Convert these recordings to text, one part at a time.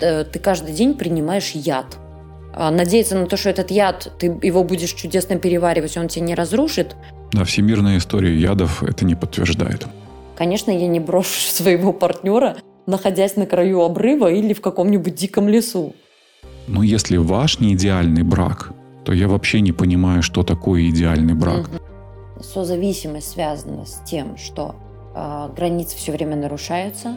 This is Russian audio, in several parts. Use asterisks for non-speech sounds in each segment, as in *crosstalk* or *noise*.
э, ты каждый день принимаешь яд. А надеяться на то, что этот яд, ты его будешь чудесно переваривать, он тебя не разрушит. Да, всемирная история ядов это не подтверждает. Конечно, я не брошу *laughs* своего партнера, находясь на краю обрыва или в каком-нибудь диком лесу. Но если ваш не идеальный брак, то я вообще не понимаю, что такое идеальный брак. Угу. Созависимость связана с тем, что э, границы все время нарушаются,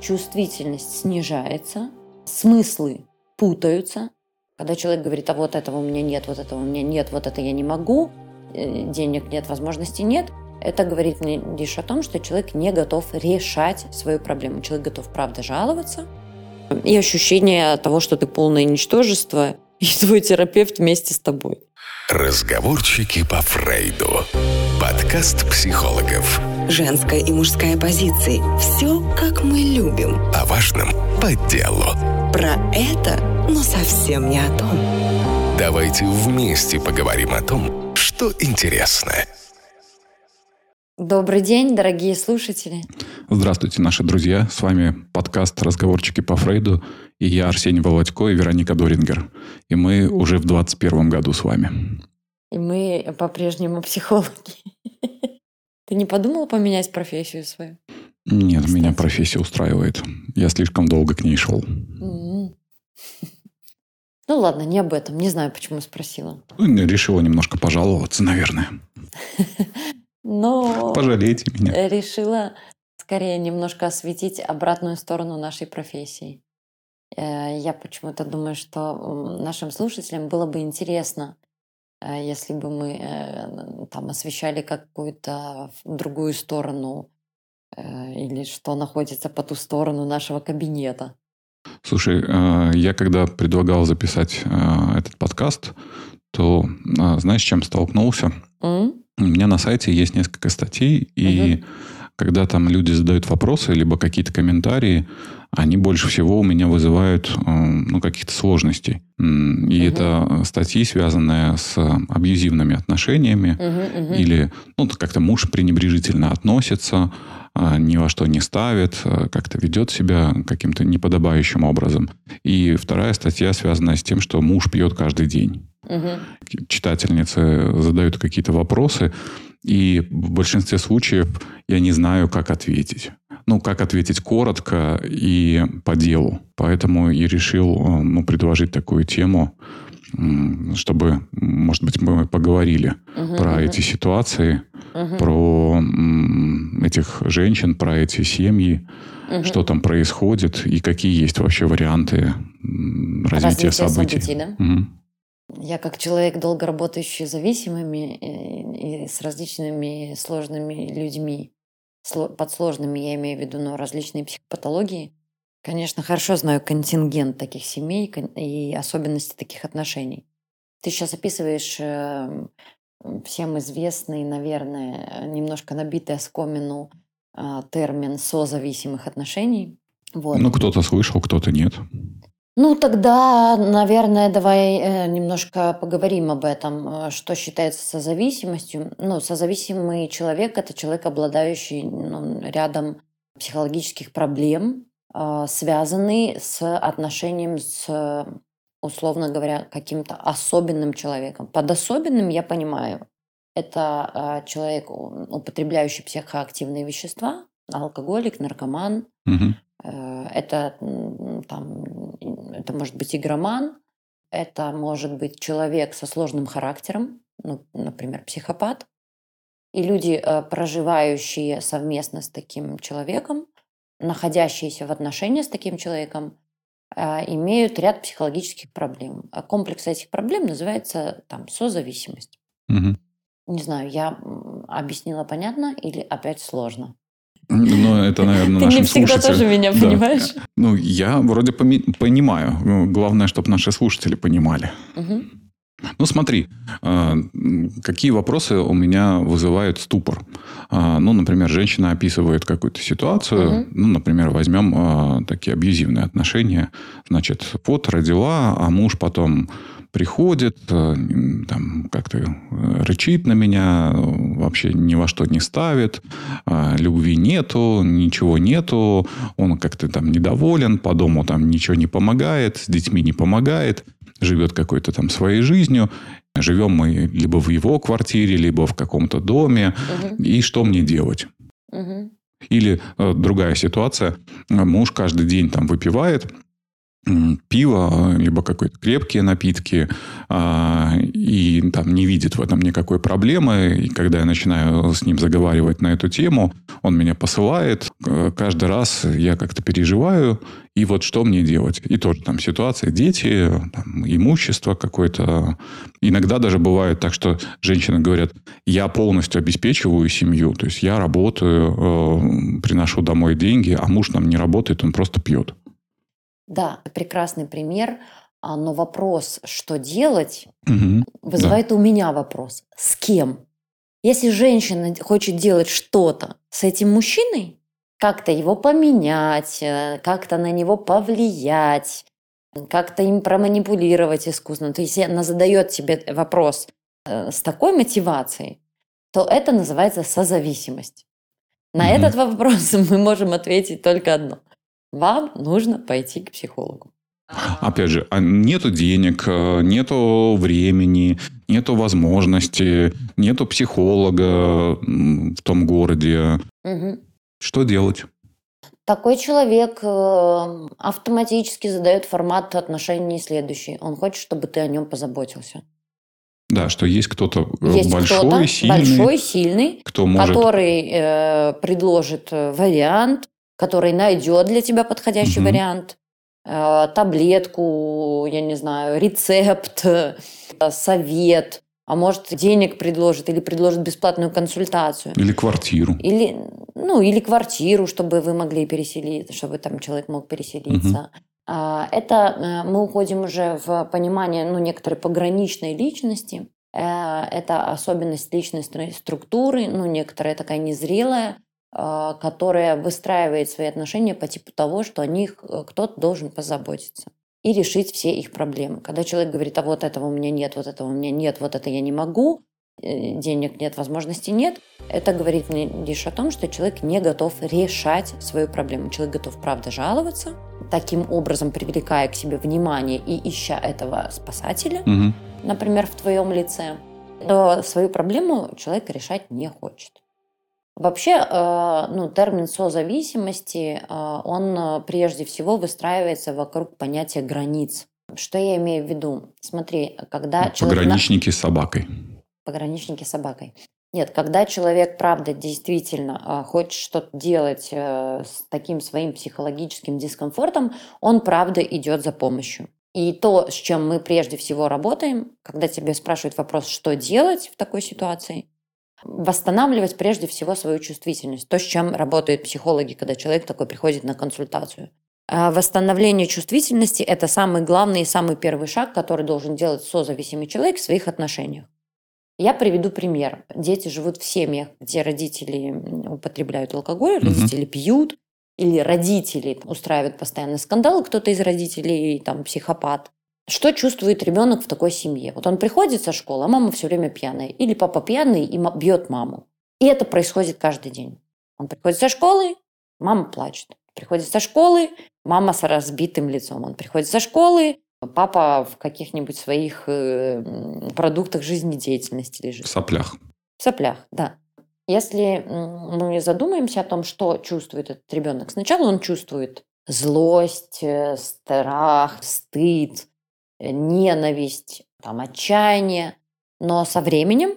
чувствительность снижается, смыслы путаются. Когда человек говорит, а вот этого у меня нет, вот этого у меня нет, вот это я не могу, э, денег нет, возможности нет, это говорит мне лишь о том, что человек не готов решать свою проблему. Человек готов, правда, жаловаться. И ощущение того, что ты полное ничтожество, и твой терапевт вместе с тобой. Разговорчики по Фрейду. Подкаст психологов. Женская и мужская позиции. Все, как мы любим. О важном по делу. Про это, но совсем не о том. Давайте вместе поговорим о том, что интересно. Добрый день, дорогие слушатели. Здравствуйте, наши друзья. С вами подкаст «Разговорчики по Фрейду» и я, Арсений Володько и Вероника Дорингер. И мы уже в 21 году с вами. И мы по-прежнему психологи. *laughs* Ты не подумал поменять профессию свою? Нет, Кстати. меня профессия устраивает. Я слишком долго к ней шел. *laughs* Ну ладно, не об этом. Не знаю, почему спросила. Ну, решила немножко пожаловаться, наверное. *laughs* Но Пожалейте меня. решила скорее немножко осветить обратную сторону нашей профессии. Э, я почему-то думаю, что нашим слушателям было бы интересно, э, если бы мы э, там освещали какую-то другую сторону или что находится по ту сторону нашего кабинета. Слушай, я когда предлагал записать этот подкаст, то знаешь, с чем столкнулся? Mm? У меня на сайте есть несколько статей, и угу. когда там люди задают вопросы, либо какие-то комментарии, они больше всего у меня вызывают э, ну, каких-то сложностей. И угу. это статьи, связанные с абьюзивными отношениями, угу, угу. или ну, как-то муж пренебрежительно относится, а, ни во что не ставит, а, как-то ведет себя каким-то неподобающим образом. И вторая статья связана с тем, что муж пьет каждый день. Угу. Читательницы задают какие-то вопросы, и в большинстве случаев я не знаю, как ответить. Ну, как ответить коротко и по делу. Поэтому и решил э, ну, предложить такую тему, чтобы, может быть, мы поговорили угу, про угу. эти ситуации, угу. про этих женщин, про эти семьи, угу. что там происходит и какие есть вообще варианты развития, развития событий. событий да? угу. Я как человек, долго работающий зависимыми и, и с различными сложными людьми, под сложными я имею в виду, но различные психопатологии, конечно, хорошо знаю контингент таких семей и особенности таких отношений. Ты сейчас описываешь эм, всем известный, наверное, немножко набитый оскомину а, термин созависимых отношений. Вот. Ну, кто-то слышал, кто-то нет. Ну, тогда, наверное, давай э, немножко поговорим об этом, э, что считается созависимостью. Ну, созависимый человек – это человек, обладающий ну, рядом психологических проблем, э, связанный с отношением с, условно говоря, каким-то особенным человеком. Под особенным я понимаю, это человек, употребляющий психоактивные вещества, алкоголик, наркоман. Угу. Это там это может быть игроман, это может быть человек со сложным характером, ну, например, психопат. И люди, э, проживающие совместно с таким человеком, находящиеся в отношениях с таким человеком, э, имеют ряд психологических проблем. А комплекс этих проблем называется там созависимость. Угу. Не знаю, я объяснила понятно или опять сложно? Но это, наверное, Ты нашим не всегда слушателям... тоже меня да. понимаешь. Ну, я вроде понимаю. Ну, главное, чтобы наши слушатели понимали. Угу. Ну, смотри, а, какие вопросы у меня вызывают ступор. А, ну, например, женщина описывает какую-то ситуацию. Угу. Ну, например, возьмем а, такие абьюзивные отношения. Значит, вот родила, а муж потом приходит, там как-то э, рычит на меня, вообще ни во что не ставит, а, любви нету, ничего нету, он как-то там недоволен, по дому там ничего не помогает, с детьми не помогает, живет какой-то там своей жизнью. Живем мы либо в его квартире, либо в каком-то доме. Угу. И что мне делать? Угу. Или э, другая ситуация. Муж каждый день там выпивает, пиво, либо какие-то крепкие напитки, а, и там не видит в этом никакой проблемы. И когда я начинаю с ним заговаривать на эту тему, он меня посылает. Каждый раз я как-то переживаю, и вот что мне делать? И тоже там ситуация, дети, там, имущество какое-то. Иногда даже бывает так, что женщины говорят, я полностью обеспечиваю семью, то есть я работаю, э, приношу домой деньги, а муж там не работает, он просто пьет. Да, прекрасный пример. А, но вопрос, что делать, угу, вызывает да. у меня вопрос. С кем? Если женщина хочет делать что-то с этим мужчиной, как-то его поменять, э, как-то на него повлиять, как-то им проманипулировать искусственно, то есть она задает тебе вопрос э, с такой мотивацией, то это называется созависимость. На угу. этот вопрос *laughs* мы можем ответить только одно – вам нужно пойти к психологу. Опять же, а нету денег, э, нету времени, нету возможности, нету психолога в том городе. Угу. Что делать? Такой человек э, автоматически задает формат отношений следующий. Он хочет, чтобы ты о нем позаботился. Да, что есть кто-то э, есть большой, кто сильный, большой, сильный, кто может... который э, предложит вариант, который найдет для тебя подходящий угу. вариант, э, таблетку, я не знаю, рецепт, э, *laughs* совет, а может денег предложит или предложит бесплатную консультацию. Или квартиру. Или, ну, или квартиру, чтобы вы могли переселиться, чтобы там человек мог переселиться. Угу. Это э, мы уходим уже в понимание ну, некоторой пограничной личности. Это особенность личностной структуры, ну, некоторая такая незрелая, а, которая выстраивает свои отношения по типу того, что о них э, кто-то должен позаботиться и решить все их проблемы. Когда человек говорит, а вот этого у меня нет, вот этого у меня нет, вот это я не могу, э, денег нет, возможности нет, это говорит мне лишь о том, что человек не готов решать свою проблему. Человек готов, правда, жаловаться, таким образом привлекая к себе внимание и ища этого спасателя, угу. например, в твоем лице, но свою проблему человек решать не хочет. Вообще, э, ну, термин созависимости, э, он э, прежде всего выстраивается вокруг понятия границ. Что я имею в виду? Смотри, когда человек... Пограничники с собакой. Пограничники с собакой. Нет, когда человек, правда, действительно хочет что-то делать с таким своим психологическим дискомфортом, он, правда, идет за помощью. И то, с чем мы прежде всего работаем, когда тебе спрашивают вопрос, что делать в такой ситуации, восстанавливать прежде всего свою чувствительность. То, с чем работают психологи, когда человек такой приходит на консультацию. А восстановление чувствительности – это самый главный и самый первый шаг, который должен делать созависимый человек в своих отношениях. Я приведу пример. Дети живут в семьях, где родители употребляют алкоголь, родители mm-hmm. пьют, или родители устраивают постоянный скандал, кто-то из родителей там психопат. Что чувствует ребенок в такой семье? Вот он приходит со школы, а мама все время пьяная. Или папа пьяный и бьет маму. И это происходит каждый день. Он приходит со школы, мама плачет. Приходит со школы, мама с разбитым лицом. Он приходит со школы, папа в каких-нибудь своих э, продуктах жизнедеятельности лежит. В соплях. В соплях, да. Если мы задумаемся о том, что чувствует этот ребенок, сначала он чувствует злость, э, страх, стыд, ненависть, там, отчаяние. Но со временем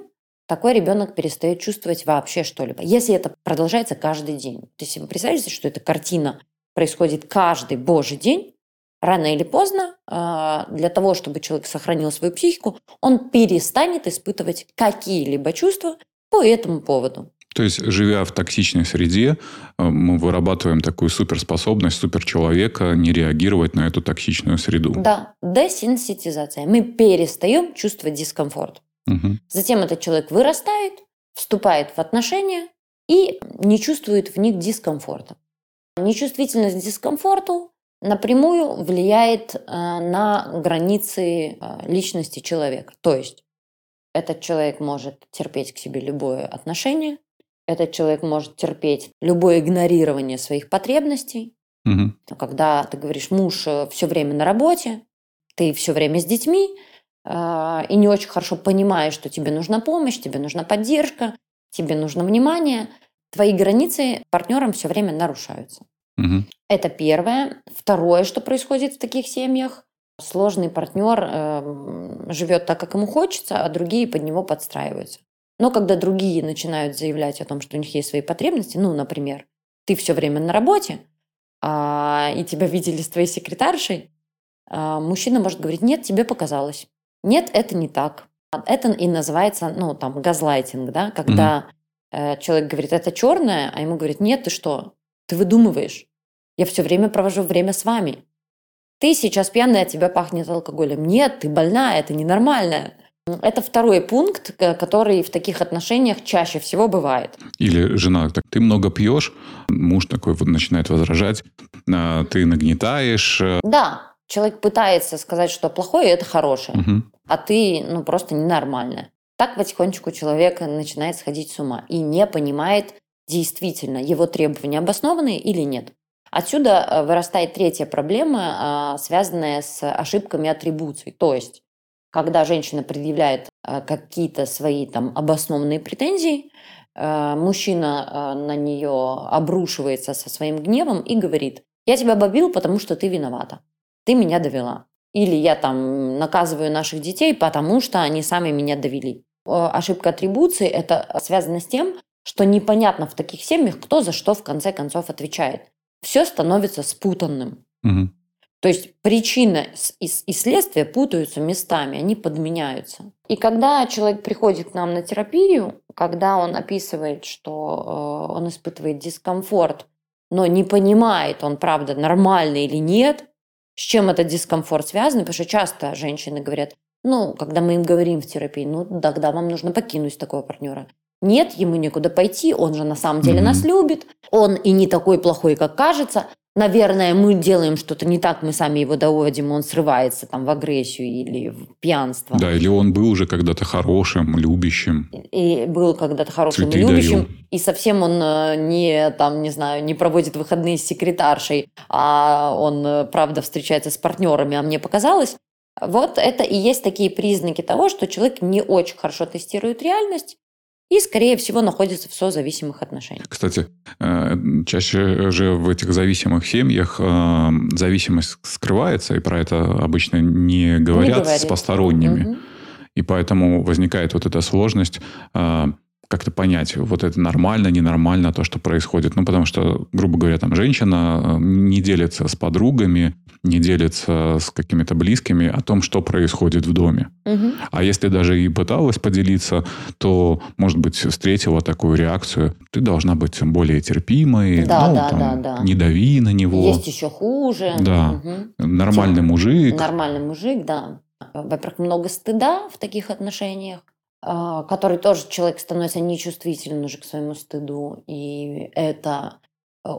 такой ребенок перестает чувствовать вообще что-либо. Если это продолжается каждый день. То есть вы представляете, что эта картина происходит каждый божий день, рано или поздно, а, для того, чтобы человек сохранил свою психику, он перестанет испытывать какие-либо чувства по этому поводу. То есть, живя в токсичной среде, э, мы вырабатываем такую суперспособность суперчеловека не реагировать на эту токсичную среду. Да, десенситизация. Мы перестаем чувствовать дискомфорт. Угу. Затем этот человек вырастает, вступает в отношения и не чувствует в них дискомфорта. Нечувствительность к дискомфорту напрямую влияет на границы личности человека. То есть этот человек может терпеть к себе любое отношение, этот человек может терпеть любое игнорирование своих потребностей. Угу. Когда ты говоришь, муж э, все время на работе, ты все время с детьми, э, и не очень хорошо понимаешь, что тебе нужна помощь, тебе нужна поддержка, тебе нужно внимание, твои границы партнером все время нарушаются. Угу. Это первое. Второе, что происходит в таких семьях, сложный партнер э, живет так, как ему хочется, а другие под него подстраиваются. Но когда другие начинают заявлять о том, что у них есть свои потребности, ну, например, ты все время на работе, а, и тебя видели с твоей секретаршей, а, мужчина может говорить, нет, тебе показалось. Нет, это не так. Это и называется, ну, там, газлайтинг, да, когда mm-hmm. человек говорит, это черное, а ему говорит, нет, ты что, ты выдумываешь. Я все время провожу время с вами. Ты сейчас пьяная, от тебя пахнет алкоголем. Нет, ты больная, это ненормально. Это второй пункт, который в таких отношениях чаще всего бывает. Или жена, так ты много пьешь, муж такой вот начинает возражать, а, ты нагнетаешь. Э. Да, человек пытается сказать, что плохое – это хорошее, угу. а ты ну просто ненормальная. Так потихонечку человек начинает сходить с ума и не понимает, действительно его требования обоснованы или нет. Отсюда э, вырастает третья проблема, а, связанная с ошибками атрибуций. То есть когда женщина предъявляет э, какие-то свои там обоснованные претензии, э, мужчина э, на нее обрушивается со своим гневом и говорит, я тебя бобил, потому что ты виновата, ты меня довела. Или я там наказываю наших детей, потому что они сами меня довели. Ошибка атрибуции – это связано с тем, что непонятно в таких семьях, кто за что в конце концов отвечает. Все становится спутанным. Угу. То есть причина и следствие путаются местами, они подменяются. И когда человек приходит к нам на терапию, когда он описывает, что э, он испытывает дискомфорт, но не понимает, он правда нормальный или нет, с чем этот дискомфорт связан, потому что часто женщины говорят, ну, когда мы им говорим в терапии, ну, тогда вам нужно покинуть такого партнера. Нет, ему некуда пойти, он же на самом деле mm-hmm. нас любит, он и не такой плохой, как кажется, наверное, мы делаем что-то не так, мы сами его доводим, он срывается там в агрессию или в пьянство. Да, или он был уже когда-то хорошим, любящим. И был когда-то хорошим Цветы любящим. Дарил. И совсем он э, не, там, не знаю, не проводит выходные с секретаршей, а он, э, правда, встречается с партнерами, а мне показалось. Вот это и есть такие признаки того, что человек не очень хорошо тестирует реальность, и, скорее всего, находится в созависимых отношениях. Кстати, э, чаще же в этих зависимых семьях э, зависимость скрывается, и про это обычно не говорят не с посторонними. Угу. И поэтому возникает вот эта сложность э, как-то понять, вот это нормально, ненормально, то, что происходит. Ну, потому что, грубо говоря, там женщина не делится с подругами, не делится с какими-то близкими о том, что происходит в доме. Угу. А если даже и пыталась поделиться, то, может быть, встретила такую реакцию. Ты должна быть более терпимой. Да, ну, да, там, да, да. Не дави на него. Есть еще хуже. Да. Угу. Нормальный мужик. Нормальный мужик, да. Во-первых, много стыда в таких отношениях а, который тоже человек становится нечувствителен уже к своему стыду, и это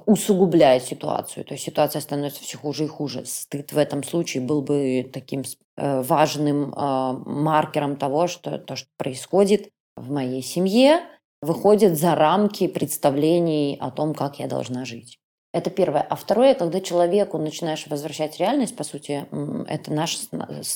усугубляет ситуацию. То есть ситуация становится все хуже и хуже. Стыд в этом случае был бы таким э, важным а, маркером того, что то, что происходит в моей семье, выходит за рамки представлений о том, как я должна жить. Это первое. А второе, когда человеку начинаешь возвращать реальность, по сути, это наша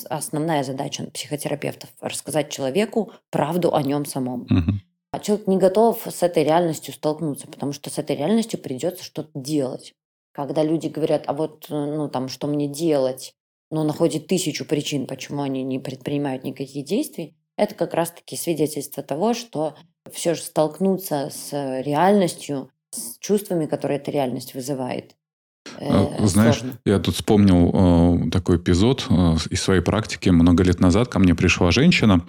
основная задача психотерапевтов – рассказать человеку правду о нем самом. Угу. А человек не готов с этой реальностью столкнуться, потому что с этой реальностью придется что-то делать. Когда люди говорят, а вот, ну, там, что мне делать, но находят тысячу причин, почему они не предпринимают никаких действий, это как раз-таки свидетельство того, что все же столкнуться с реальностью с чувствами, которые эта реальность вызывает. Э, Знаешь, сложно. я тут вспомнил э, такой эпизод э, из своей практики. Много лет назад ко мне пришла женщина.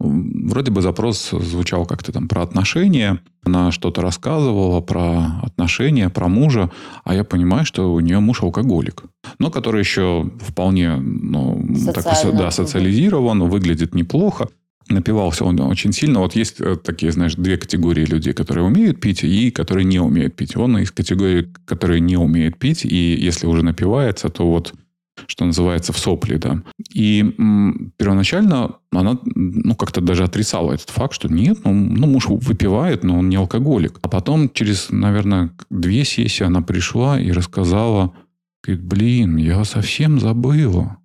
Вроде бы запрос звучал как-то там про отношения. Она что-то рассказывала про отношения, про мужа. А я понимаю, что у нее муж алкоголик. Но который еще вполне ну, так, да, социализирован, выглядит неплохо. напивался он очень сильно. Вот есть э, такие, знаешь, две категории людей, которые умеют пить и которые не умеют пить. Он из категории, которые не умеют пить, и если уже напивается, то вот что называется, в сопли, да. И м, первоначально она, ну, как-то даже отрицала этот факт, что нет, ну, ну, муж выпивает, но он не алкоголик. А потом через, наверное, две сессии она пришла и рассказала, говорит, блин, я совсем забыла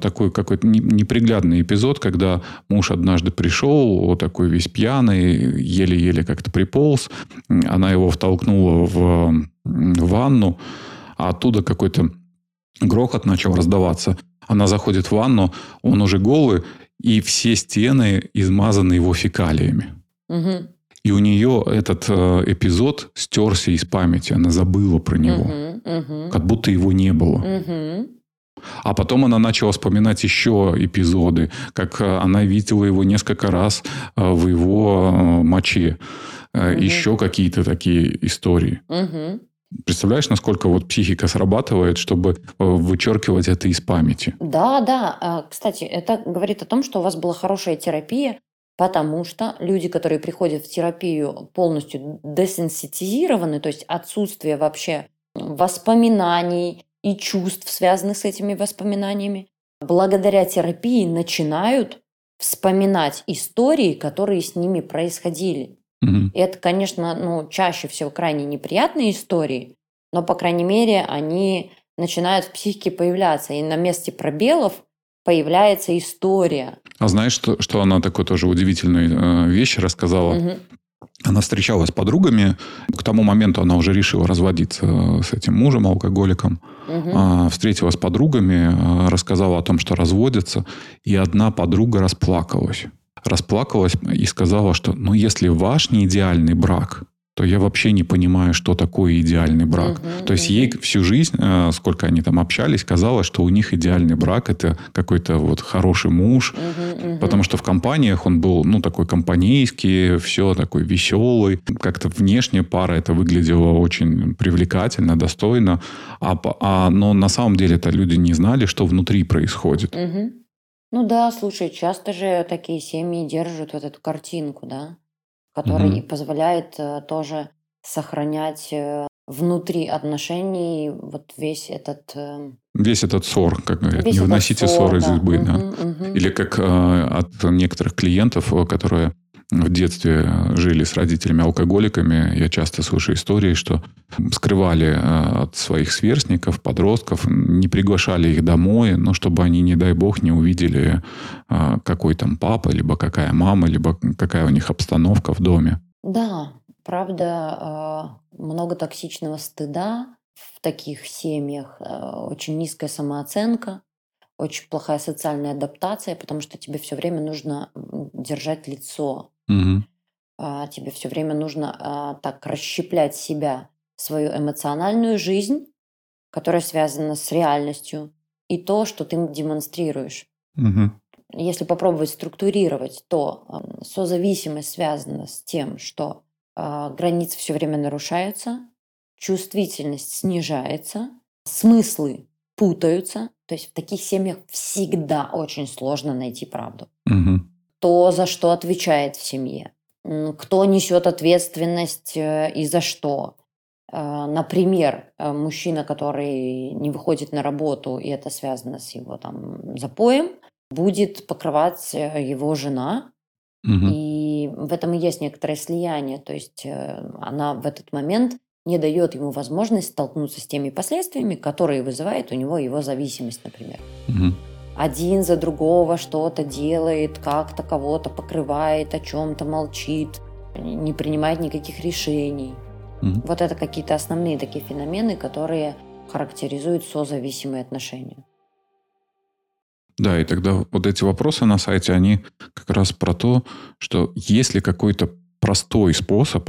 такой какой-то неприглядный эпизод, когда муж однажды пришел, вот такой весь пьяный, еле-еле как-то приполз. Она его втолкнула в ванну, а оттуда какой-то грохот начал раздаваться. Она заходит в ванну, он уже голый, и все стены измазаны его фекалиями. Угу. И у нее этот э, эпизод стерся из памяти. Она забыла про него. Угу, угу. Как будто его не было. Угу. А потом она начала вспоминать еще эпизоды, как э, она видела его несколько раз э, в его э, моче. Угу. Еще какие-то такие истории. Угу. Представляешь, насколько вот психика срабатывает, чтобы вычеркивать это из памяти? Да, да. А, кстати, это говорит о том, что у вас была хорошая терапия, потому что люди, которые приходят в терапию полностью десенситизированы, то есть отсутствие вообще воспоминаний, и чувств, связанных с этими воспоминаниями, благодаря терапии начинают вспоминать истории, которые с ними происходили. Угу. И это, конечно, ну, чаще всего крайне неприятные истории, но, по крайней мере, они начинают в психике появляться. И на месте пробелов появляется история. А знаешь, что, что она такой тоже удивительную э, вещь рассказала? Угу. Она встречалась с подругами. К тому моменту она уже решила разводиться с этим мужем, алкоголиком. Угу. Встретилась с подругами, а, рассказала о том, что разводится. И одна подруга расплакалась. Расплакалась и сказала, что ну, если ваш не идеальный брак, то я вообще не понимаю, что такое идеальный брак. Угу, то есть ей всю жизнь, э, сколько они там общались, казалось, что у них идеальный брак это какой-то вот хороший муж, угу, угу. потому что в компаниях он был, ну, такой компанейский, все такой веселый. Как-то внешне пара это выглядело очень привлекательно, достойно. А, а, но на самом деле это люди не знали, что внутри происходит. Угу. Ну да, слушай, часто же такие семьи держат вот эту картинку, да? который и позволяет э, тоже сохранять э, внутри отношений вот весь этот... Э, весь этот ссор, как говорят. Не выносите ссор, из избы. Да. Угу, Или как от некоторых клиентов, которые в детстве жили с родителями-алкоголиками, я часто слышу истории, что скрывали э, от своих сверстников, подростков, не приглашали их домой, но чтобы они, не дай бог, не увидели, э, какой там папа, либо какая мама, либо какая у них обстановка в доме. Да, правда, э, много токсичного стыда в таких семьях, очень низкая самооценка, очень плохая социальная адаптация, потому что тебе все время нужно держать лицо. Угу. А, тебе все время нужно а, так расщеплять себя, свою эмоциональную жизнь, которая связана с реальностью, и то, что ты демонстрируешь. Угу. Если попробовать структурировать, то а, созависимость связана с тем, что а, границы все время нарушаются, чувствительность снижается, смыслы путаются. То есть в таких семьях всегда очень сложно найти правду. Угу. Кто за что отвечает в семье? Кто несет ответственность э, и за что? Э, например, э, мужчина, который не выходит на работу, и это связано с его там запоем, будет покрывать его жена, угу. и в этом и есть некоторое слияние. То есть она в этот момент не дает ему возможность столкнуться с теми последствиями, которые вызывает у него его зависимость, например. Угу. Один за другого что-то делает, как-то кого-то покрывает, о чем-то молчит, не принимает никаких решений. Угу. Вот это какие-то основные такие феномены, которые характеризуют созависимые отношения. Да, и тогда вот эти вопросы на сайте, они как раз про то, что есть ли какой-то простой способ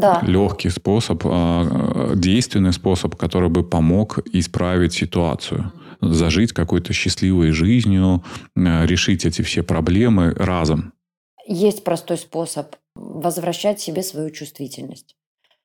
да. легкий способ, а, действенный способ, который бы помог исправить ситуацию, зажить какой-то счастливой жизнью, решить эти все проблемы разом. Есть простой способ возвращать себе свою чувствительность.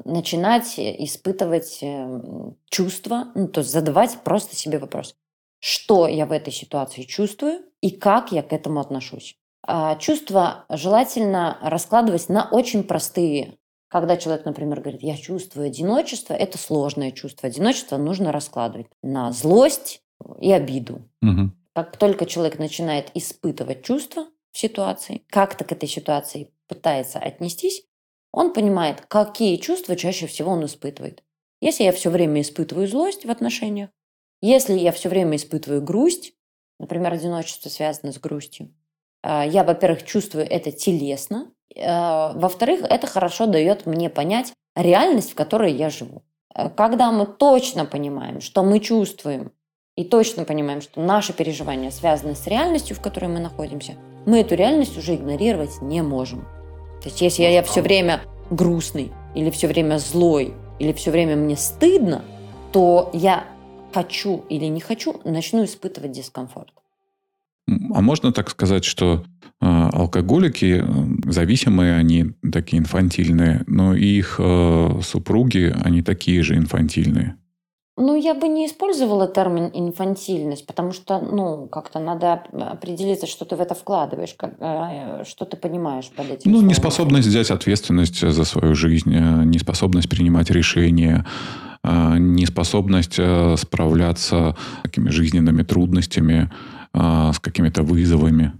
Начинать испытывать э, чувства, ну, то есть задавать просто себе вопрос. Что я в этой ситуации чувствую и как я к этому отношусь? А, чувства желательно раскладывать на очень простые. Когда человек, например, говорит, я чувствую одиночество, это сложное чувство. Одиночество нужно раскладывать на злость и обиду. Угу. Как только человек начинает испытывать чувства в ситуации, как-то к этой ситуации пытается отнестись, он понимает, какие чувства чаще всего он испытывает. Если я все время испытываю злость в отношениях, если я все время испытываю грусть, например, одиночество связано с грустью, я, во-первых, чувствую это телесно, а, во-вторых, это хорошо дает мне понять реальность, в которой я живу. А, когда мы точно понимаем, что мы чувствуем, и точно понимаем, что наши переживания связаны с реальностью, в которой мы находимся, мы эту реальность уже игнорировать не можем. То есть если я все время грустный, или все время злой, или все время мне стыдно, то я хочу или не хочу, начну испытывать дискомфорт. А можно так сказать, что э, алкоголики э, зависимые, они такие инфантильные, но их э, супруги, они такие же инфантильные? Ну, я бы не использовала термин инфантильность, потому что, ну, как-то надо определиться, что ты в это вкладываешь, как, э, что ты понимаешь под этим. Ну, словом. неспособность взять ответственность за свою жизнь, э, неспособность принимать решения, неспособность справляться с такими жизненными трудностями, с какими-то вызовами.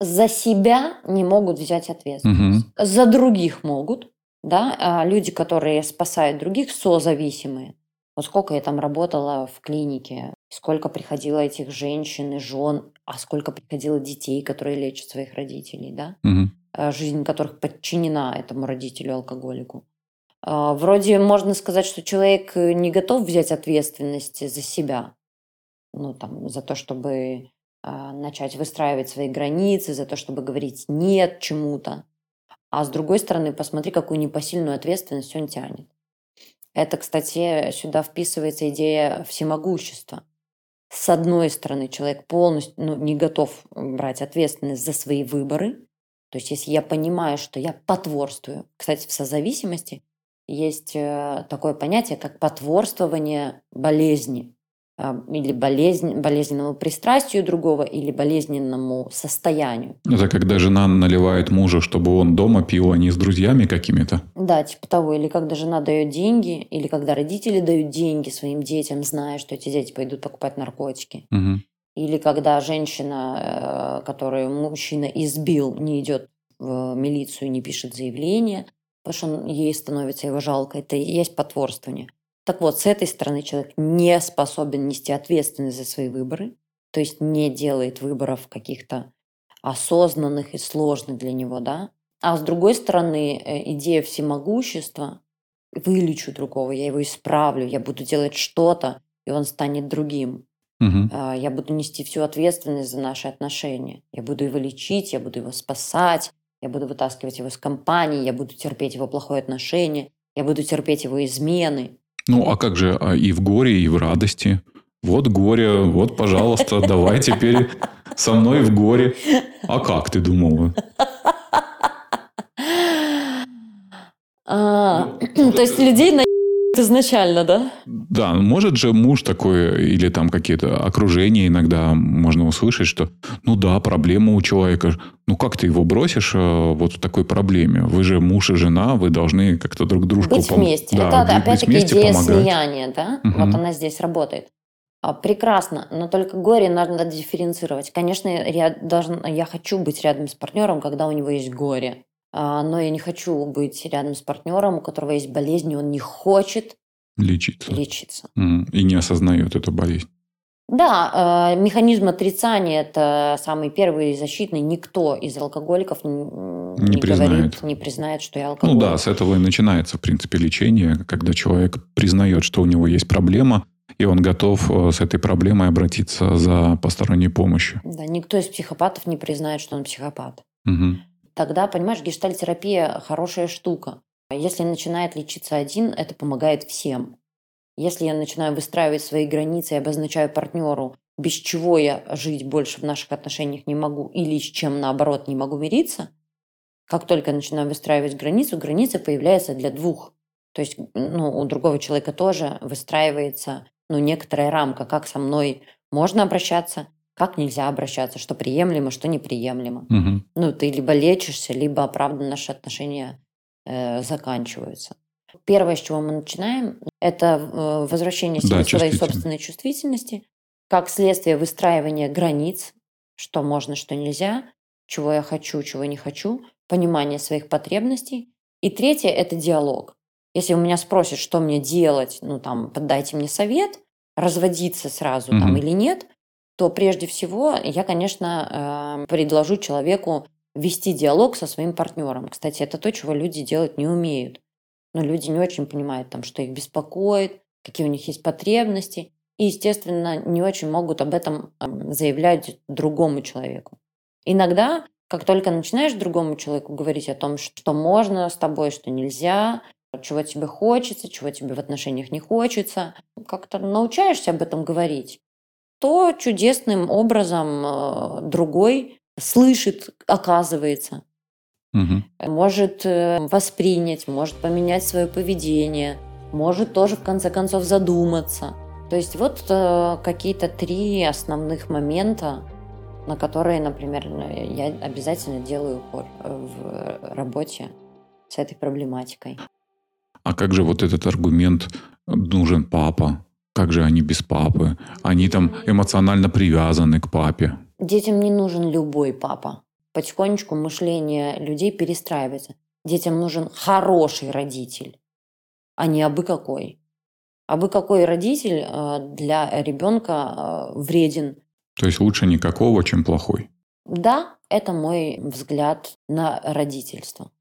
За себя не могут взять ответственность. Угу. За других могут. Да? А люди, которые спасают других, созависимые. Вот сколько я там работала в клинике, сколько приходило этих женщин и жен, а сколько приходило детей, которые лечат своих родителей, да? Угу. Жизнь которых подчинена этому родителю-алкоголику. А, вроде можно сказать, что человек не готов взять ответственность за себя, ну, там, за то, чтобы а, начать выстраивать свои границы, за то, чтобы говорить «нет» чему-то. А с другой стороны, посмотри, какую непосильную ответственность он тянет. Это, кстати, сюда вписывается идея всемогущества. С одной стороны, человек полностью ну, не готов брать ответственность за свои выборы. То есть, если я понимаю, что я потворствую. Кстати, в созависимости есть э, такое понятие, как потворствование болезни или болезнь, болезненному пристрастию другого, или болезненному состоянию. Это когда жена наливает мужа, чтобы он дома пил, а не с друзьями какими-то? Да, типа того. Или когда жена дает деньги, или когда родители дают деньги своим детям, зная, что эти дети пойдут покупать наркотики. Угу. Или когда женщина, э, которую мужчина избил, не идет в милицию, не пишет заявление, потому что ей становится его жалко. Это и есть потворствование. Так вот, с этой стороны человек не способен нести ответственность за свои выборы, то есть не делает выборов каких-то осознанных и сложных для него, да. А с другой стороны, э, идея всемогущества, вылечу другого, я его исправлю, я буду делать что-то, и он станет другим. Угу. Я буду нести всю ответственность за наши отношения. Я буду его лечить, я буду его спасать, я буду вытаскивать его из компании, я буду терпеть его плохое отношение, я буду терпеть его измены. Ну, а как же а и в горе, и в радости? Вот горе, вот, пожалуйста, давай теперь со мной в горе. А как ты думала? А, *clears throat* то есть людей на изначально, да? Да, может же муж такой или там какие-то окружения иногда можно услышать, что ну да, проблема у человека. Ну как ты его бросишь э, вот в такой проблеме? Вы же муж и жена, вы должны как-то друг дружку... Быть пом... вместе. Да, Это опять-таки идея помогать. слияния, да? Угу. Вот она здесь работает. А, прекрасно, но только горе надо дифференцировать. Конечно, я, должен, я хочу быть рядом с партнером, когда у него есть горе. А, но я не хочу быть рядом с партнером, у которого есть болезнь, и он не хочет лечиться. лечиться. И не осознает эту болезнь. Да, а, механизм отрицания – это самый первый защитный. Никто из алкоголиков не, не, не признает. говорит, не признает, что я алкоголик. Ну да, с этого и начинается, в принципе, лечение, когда человек признает, что у него есть проблема, и он готов э, с этой проблемой обратиться за посторонней помощью. Да, никто из психопатов не признает, что он психопат. Угу тогда, понимаешь, гештальтерапия хорошая штука. Если начинает лечиться один, это помогает всем. Если я начинаю выстраивать свои границы и обозначаю партнеру, без чего я жить больше в наших отношениях не могу, или с чем, наоборот, не могу мириться, как только я начинаю выстраивать границу, граница появляется для двух. То есть ну, у другого человека тоже выстраивается ну, некоторая рамка, как со мной можно обращаться, как нельзя обращаться, что приемлемо, что неприемлемо. Угу. Ну, ты либо лечишься, либо оправданно наши отношения э, заканчиваются. Первое, с чего мы начинаем, это э, возвращение себе Да, своей собственной чувствительности, как следствие выстраивания границ, что можно, что нельзя, чего я хочу, чего не хочу, понимание своих потребностей. И третье – это диалог. Если у меня спросят, что мне делать, ну там, подайте мне совет, разводиться сразу там Мгм. или нет, то прежде всего я, конечно, э, предложу человеку вести диалог со своим партнером. Кстати, это то, чего люди делать не умеют. Но люди не очень понимают, там, что их беспокоит, какие у них есть потребности. И, естественно, не очень могут об этом эм, заявлять другому человеку. Иногда, как только начинаешь другому человеку говорить о том, что можно с тобой, что нельзя, чего тебе хочется, чего тебе в отношениях не хочется, как-то научаешься об этом говорить, то чудесным образом э, другой слышит, оказывается, Угу. может э, воспринять, может поменять свое поведение, может тоже в конце концов задуматься. То есть вот э, какие-то три основных момента, на которые, например, я обязательно делаю упор в работе с этой проблематикой. А как же вот этот аргумент нужен папа? Как же они без папы? Они там эмоционально привязаны к папе. Детям не нужен любой папа. Потихонечку мышление людей перестраивается. Детям нужен хороший родитель, а не абы какой. Абы какой родитель э, для ребенка э, вреден. То есть лучше никакого, чем плохой. Да, это мой взгляд на родительство.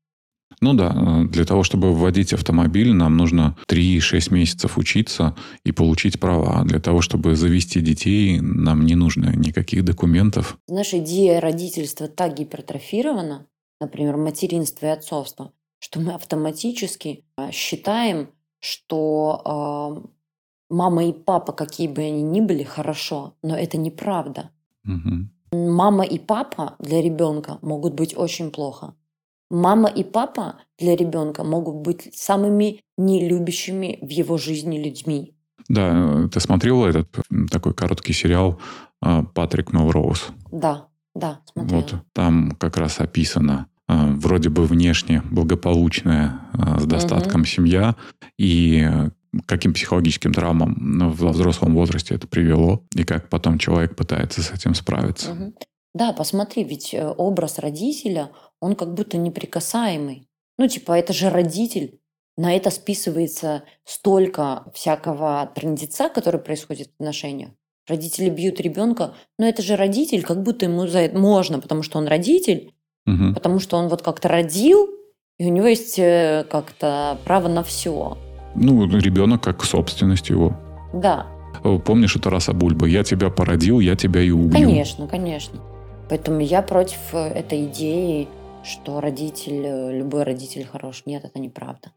Ну да, э, для того, чтобы вводить автомобиль, нам нужно 3-6 месяцев учиться и получить права. Для того, чтобы завести детей, нам не нужно никаких документов. Знаешь, идея родительства так гипертрофирована, например, материнство и отцовство, что мы автоматически э, считаем, что э, мама и папа, какие бы они ни были, хорошо, но это неправда. Мгм. Мама и папа для ребенка могут быть очень плохо. Мама и папа для ребенка могут быть самыми нелюбящими в его жизни людьми. Да, э, ты смотрела этот такой короткий сериал э, «Патрик Мелроуз»? Да, да, смотрела. Вот там как раз описано э, вроде бы внешне благополучная с достатком семья и каким психологическим травмам во взрослом возрасте это привело и как потом человек пытается с этим справиться. Мгм. Да, посмотри, ведь э, образ родителя, он как будто неприкасаемый. Ну, типа, это же родитель. На это списывается столько всякого трындеца, который происходит в отношениях. Родители бьют ребенка, но это же родитель, как будто ему за это можно, потому что он родитель, Мгм. потому что он вот как-то родил, и у него есть э, как-то право на все. Ну, ребенок как собственность его. Да, Э, Помнишь у Тараса Бульбы? Я тебя породил, я тебя и убью. Конечно, конечно. Поэтому я против э, этой идеи, что родитель, э, любой родитель хорош. Нет, это неправда.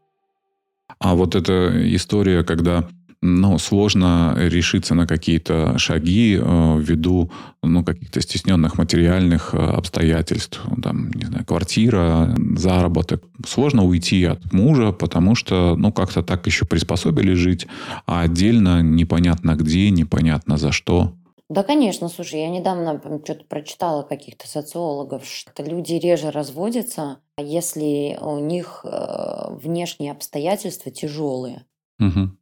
А вот эта история, когда ну, сложно решиться на какие-то шаги э, ввиду ну, каких-то стесненных материальных э, обстоятельств. Там, не знаю, квартира, заработок. Сложно уйти от мужа, потому что, ну, как-то так еще приспособили жить, а отдельно непонятно где, непонятно за что. Да, конечно, слушай, я недавно что-то прочитала каких-то социологов, что люди реже разводятся, если у них э, внешние обстоятельства тяжелые. Мгм.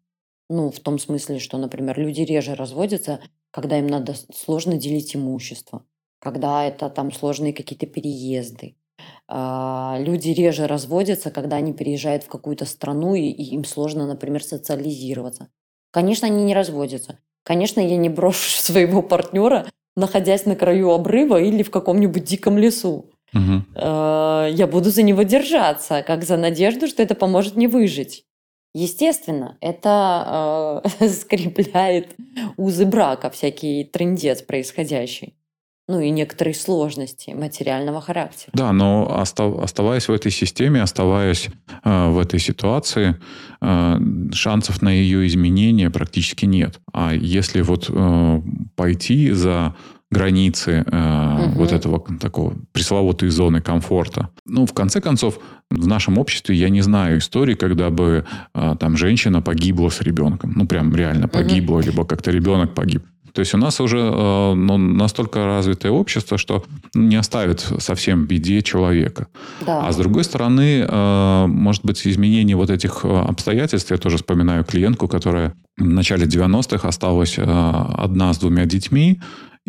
Ну, в том смысле, что, например, люди реже разводятся, когда им надо с- сложно делить имущество, когда это там сложные какие-то переезды. А, Люди реже разводятся, когда они переезжают в какую-то страну, и, и им сложно, например, социализироваться. Конечно, они не разводятся. Конечно, я не брошу *laughs* своего партнера, находясь на краю обрыва или в каком-нибудь диком лесу. Э, я буду за него держаться, как за надежду, что это поможет мне выжить. Естественно, это э, *laughs* скрепляет узы брака, всякий трендец происходящий. Ну и некоторые сложности материального характера. Да, но остав- оставаясь в этой системе, оставаясь э, в этой ситуации, э, шансов на ее изменение практически нет. А если вот э, пойти за границы э, Мгм. вот этого такого пресловутой зоны комфорта, ну, в конце концов, в нашем обществе я не знаю истории, когда бы э, там женщина погибла с ребенком. Ну, прям реально погибла, либо как-то ребенок погиб. То есть у нас уже э, ну, настолько развитое общество, что не оставит совсем в беде человека. Да. А с другой стороны, э, может быть, изменение вот этих э, обстоятельств, я тоже вспоминаю клиентку, которая в начале 90-х осталась одна с двумя детьми,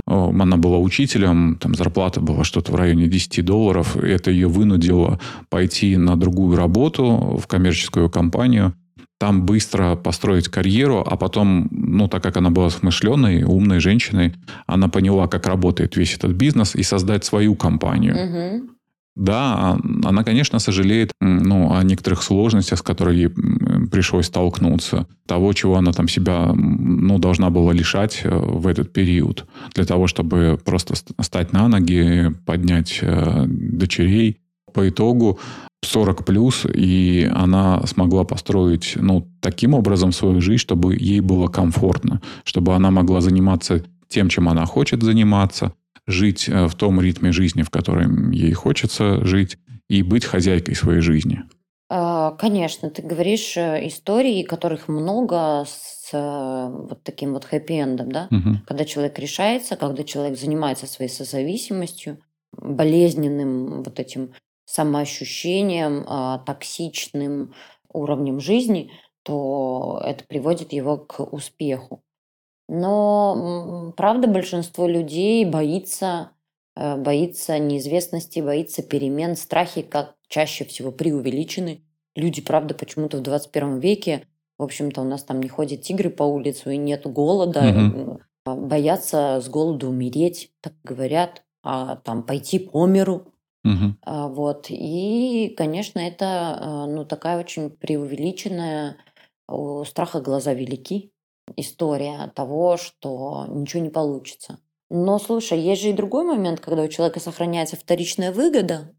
она была учителем, там зарплата была что-то в районе 10 долларов. Это ее вынудило пойти на другую работу в коммерческую компанию там быстро построить карьеру, а потом, ну, так как она была смышленой, умной женщиной, она поняла, как работает весь этот бизнес и создать свою компанию. Угу. Да, а, она, конечно, сожалеет ну, о некоторых сложностях, с которыми ей пришлось столкнуться. Того, чего она там себя ну, должна была лишать э, в этот период. Для того, чтобы просто стать на ноги, поднять э, дочерей. По итогу 40 плюс, и она смогла построить ну, таким образом свою жизнь, чтобы ей было комфортно, чтобы она могла заниматься тем, чем она хочет заниматься, жить э, в том ритме жизни, в котором ей хочется жить, и быть хозяйкой своей жизни. А, конечно, ты говоришь э, истории, которых много с э, вот таким вот хэппи-эндом, да? Угу. Когда человек решается, когда человек занимается своей созависимостью, болезненным вот этим самоощущением, а, токсичным уровнем жизни, то это приводит его к успеху. Но, правда, большинство людей боится, э, боится неизвестности, боится перемен, страхи как чаще всего преувеличены. Люди, правда, почему-то в 21 веке, в общем-то, у нас там не ходят тигры по улице и нет голода, угу. боятся с голоду умереть, так говорят, а там пойти по миру. Угу. А, вот. И, конечно, это а, ну, такая очень преувеличенная, у страха глаза велики история того, что ничего не получится. Но слушай, есть же и другой момент, когда у человека сохраняется вторичная выгода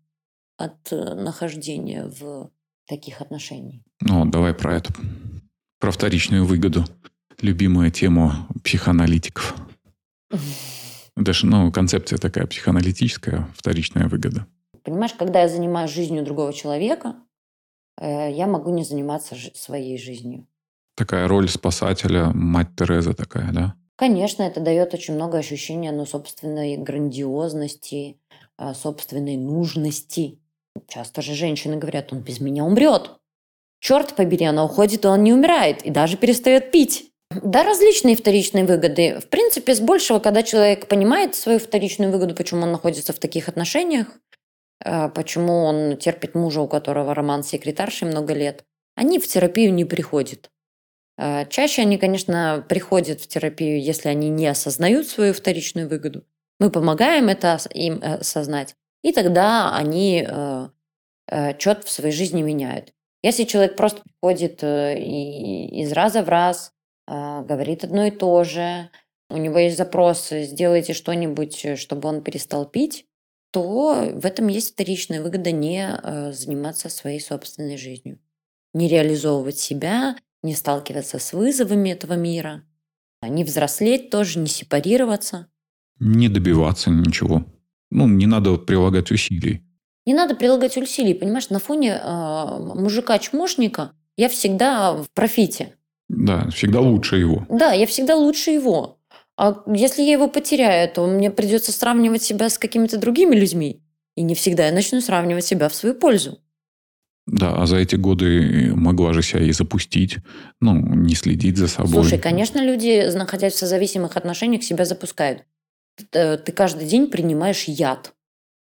от э, нахождения в таких отношениях. Ну, давай про это. Про вторичную выгоду. Любимая тема психоаналитиков. *laughs* Даже, ну, концепция такая психоаналитическая, вторичная выгода. Понимаешь, когда я занимаюсь жизнью другого человека, э, я могу не заниматься своей жизнью. Такая роль спасателя, мать Тереза такая, да? Конечно, это дает очень много ощущения ну, собственной грандиозности, э, собственной нужности. Часто же женщины говорят, он без меня умрет. Черт побери, она уходит, и он не умирает, и даже перестает пить. Да, различные вторичные выгоды. В принципе, с большего, когда человек понимает свою вторичную выгоду, почему он находится в таких отношениях, э, почему он терпит мужа, у которого роман с секретаршей много лет, они в терапию не приходят. Э, чаще они, конечно, приходят в терапию, если они не осознают свою вторичную выгоду. Мы помогаем это им э, осознать, и тогда они что-то в своей жизни меняют. Если человек просто приходит из раза в раз, говорит одно и то же, у него есть запрос «сделайте что-нибудь, э, чтобы он перестал пить», то в этом есть вторичная выгода не э, заниматься своей собственной жизнью, не реализовывать себя, не сталкиваться с вызовами этого мира, не взрослеть тоже, не сепарироваться. Не добиваться ничего. Ну, не надо прилагать усилий. Не надо прилагать усилий, понимаешь, на фоне э, мужика-чмошника я всегда в профите. Да, всегда лучше его. Да, я всегда лучше его. А если я его потеряю, то мне придется сравнивать себя с какими-то другими людьми. И не всегда я начну сравнивать себя в свою пользу. Да, а за эти годы могла же себя и запустить, ну, не следить за собой. Слушай, конечно, люди, находясь в созависимых отношениях, себя запускают. Ты каждый день принимаешь яд.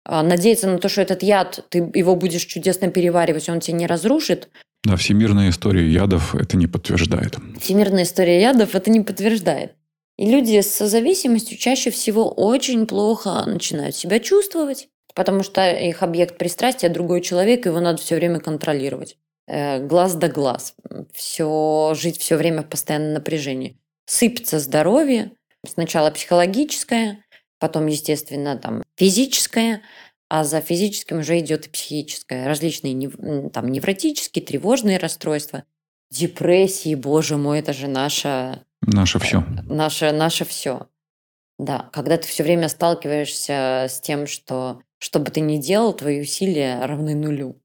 А надеяться на то, что этот яд, ты его будешь чудесно переваривать, он тебя не разрушит, да, всемирная история ядов это не подтверждает. Всемирная история ядов это не подтверждает. И люди с зависимостью чаще всего очень плохо начинают себя чувствовать, потому что их объект пристрастия другой человек, его надо все время контролировать. Э, глаз да глаз. Все, жить все время в постоянном напряжении. Сыпется здоровье, сначала психологическое, потом, естественно, там физическое, а за физическим уже идет и психическое. Различные там, невротические, тревожные расстройства, депрессии, боже мой, это же наша... Наше все. Наше, наше все. Да, когда ты все время сталкиваешься с тем, что что бы ты ни делал, твои усилия равны нулю.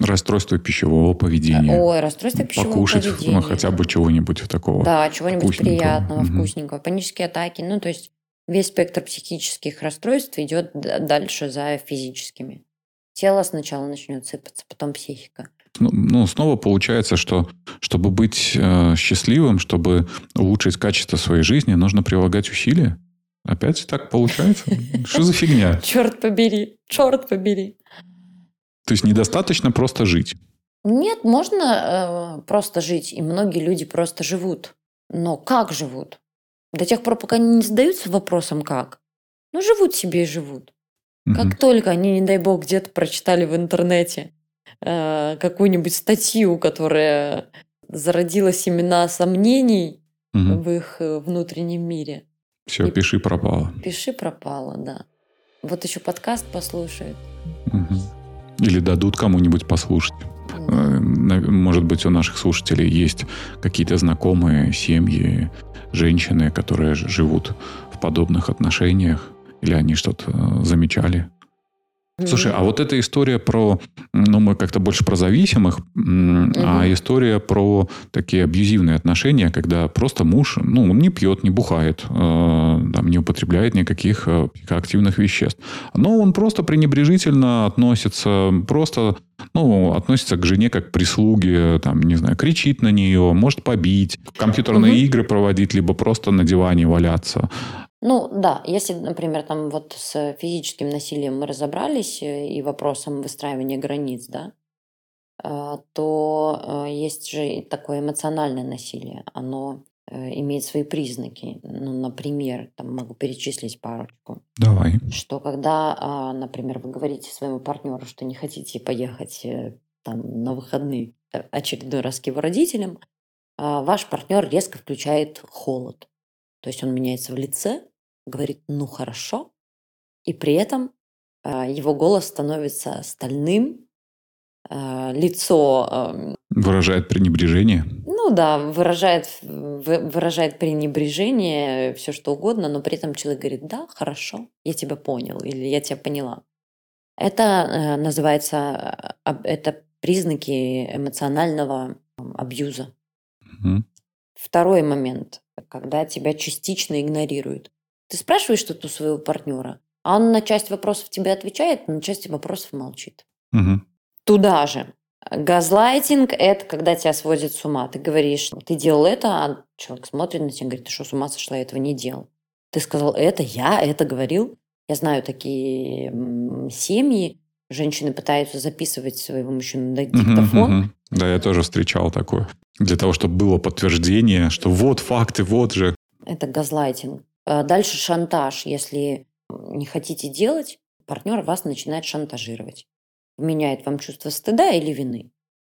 Расстройство пищевого поведения. Ой, расстройство пищевого Покушать, поведения. ну, хотя бы чего-нибудь такого. Да, чего-нибудь приятного, Мгм. вкусненького. Панические атаки. Ну, то есть весь спектр психических расстройств идет дальше за физическими. Тело сначала начнет сыпаться, потом психика. Ну, ну, снова получается, что чтобы быть э, счастливым, чтобы улучшить качество своей жизни, нужно прилагать усилия. Опять так получается? *laughs* Что за фигня? Черт побери, черт побери. То есть недостаточно просто жить. Нет, можно э, просто жить, и многие люди просто живут. Но как живут? До тех пор, пока они не задаются вопросом «как?». Ну, живут себе и живут. Мгм. Как только они, не дай бог, где-то прочитали в интернете э, какую-нибудь статью, которая зародила семена сомнений Мгм. в их э, внутреннем мире, Все, пиши пропало. пиши пропало, да. Вот еще подкаст послушают. Мгм. Или дадут кому-нибудь послушать. Э, Может быть, у наших слушателей есть какие-то знакомые семьи, женщины, которые живут в подобных отношениях, или они что-то э, Слушай, а вот эта история про, ну, мы как-то больше про зависимых, м, а история про такие абьюзивные отношения, когда просто муж, ну, он не пьет, не бухает, э, там, не употребляет никаких э, психоактивных веществ, но он просто пренебрежительно относится, просто, ну, относится к жене как к прислуге, там, не знаю, кричит на нее, может побить, компьютерные Мгм. игры проводить, либо просто на диване валяться. Ну да, если, например, там вот с физическим насилием мы разобрались э, и вопросом выстраивания границ, да, э, то э, есть же и такое эмоциональное насилие. Оно имеет свои признаки. Ну, например, там могу перечислить парочку. Давай. Что когда, а, например, вы говорите своему партнеру, что не хотите поехать там на выходные очередной раз к его родителям, а, ваш партнер резко включает холод. То есть он меняется в лице, говорит «ну хорошо», и при этом а, его голос становится стальным, а, лицо, Выражает пренебрежение. ну да, выражает, вы- выражает пренебрежение, все что угодно, но при этом человек говорит «да, хорошо, я тебя понял» или «я тебя поняла». Это э, называется, об- это признаки эмоционального абьюза. Мгм. Второй момент, когда тебя частично игнорируют. Ты спрашиваешь что-то у своего партнера, а он на часть вопросов тебе отвечает, на часть вопросов молчит. Мгм. Туда же. Газлайтинг – это когда тебя сводят с ума. Ты говоришь, ты делал это, а человек смотрит на тебя и говорит, ты что, с ума сошла, я этого не делал. Ты сказал это, я это говорил. Я знаю такие семьи, женщины пытаются записывать своего мужчину на диктофон, мгм. Да, я тоже встречал такое. Для того, чтобы было подтверждение, что вот факты, вот же. Это газлайтинг. А Дальше шантаж. Если не хотите делать, партнер вас начинает шантажировать. Меняет вам чувство стыда или вины.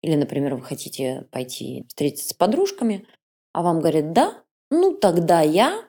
Или, например, вы хотите пойти встретиться с подружками, а вам говорят «да», ну тогда я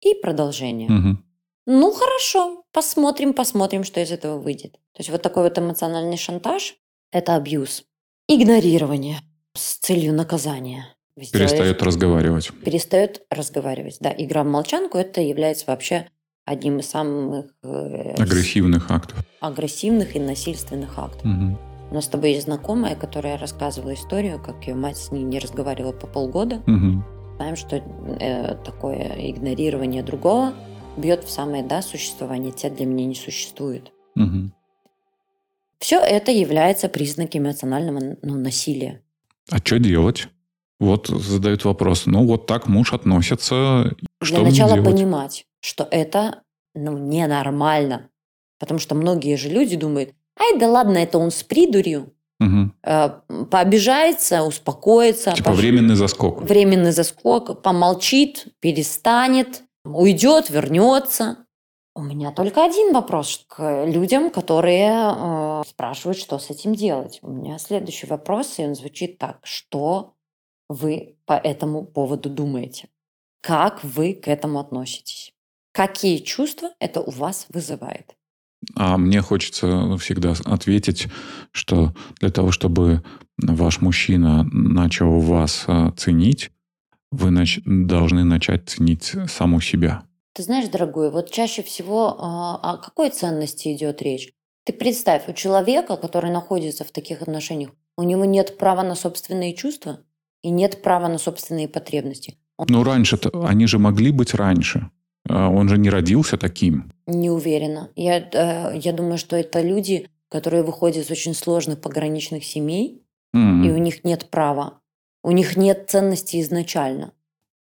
и продолжение. Мгм. Ну хорошо, посмотрим, посмотрим, что из этого выйдет. То есть вот такой вот эмоциональный шантаж – это абьюз. Игнорирование с целью наказания. Вы сделали- Перестает разговаривать. перестает разговаривать. Да, игра в молчанку это является вообще одним из самых э, Агрессивных актов. агрессивных и насильственных актов. Мгм. У нас с тобой есть знакомая, которая рассказывала историю, как ее мать с ней не разговаривала по полгода. Мгм. Знаем, что э, такое игнорирование другого бьет в самое да, существование. Тебя для меня не существует. Мгм. Все это является признаками эмоционального ну, насилия. А что делать? Вот задают вопрос. Ну, вот так муж относится. Что Для начала делать? понимать, что это ну, ненормально. Потому что многие же люди думают, ай, да ладно, это он с придурью. Э, Пообижается, успокоится. Типа пош- временный заскок. Временный заскок, помолчит, перестанет, уйдет, вернется. У меня только один вопрос к людям, которые э, спрашивают, что с этим делать. У меня следующий вопрос, и он звучит так. Что вы по этому поводу думаете? Как вы к этому относитесь? Какие чувства это у вас вызывает? А мне хочется всегда ответить, что для того, чтобы ваш мужчина начал вас а, ценить, вы нач- должны начать ценить саму себя. Ты знаешь, дорогой, вот чаще всего а, о какой ценности идет речь? Ты представь, у человека, который находится в таких отношениях, у него нет права на собственные чувства и нет права на собственные потребности. Он... Ну, раньше-то они же могли быть раньше. А он же не родился таким. Не уверена. Я, э, я думаю, что это люди, которые выходят из очень сложных пограничных семей, mm-hmm. и у них нет права. У них нет ценности изначально,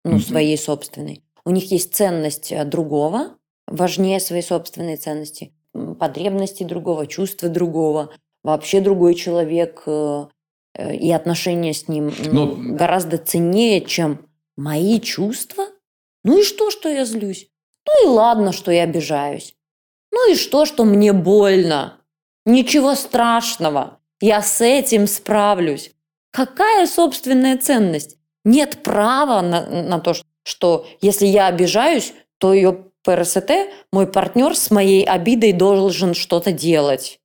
ну, mm-hmm. своей собственной. У них есть ценность э, другого, важнее своей собственной ценности, потребности другого, чувства другого, вообще другой человек э, и отношения с ним ну, Но... гораздо ценнее, чем мои чувства. Ну и что, что я злюсь? Ну и ладно, что я обижаюсь. Ну и что, что мне больно? Ничего страшного. Я с этим справлюсь. Какая собственная ценность? Нет права на, на то, что если я обижаюсь, то ее ПРСТ, мой партнер с моей обидой должен что-то делать.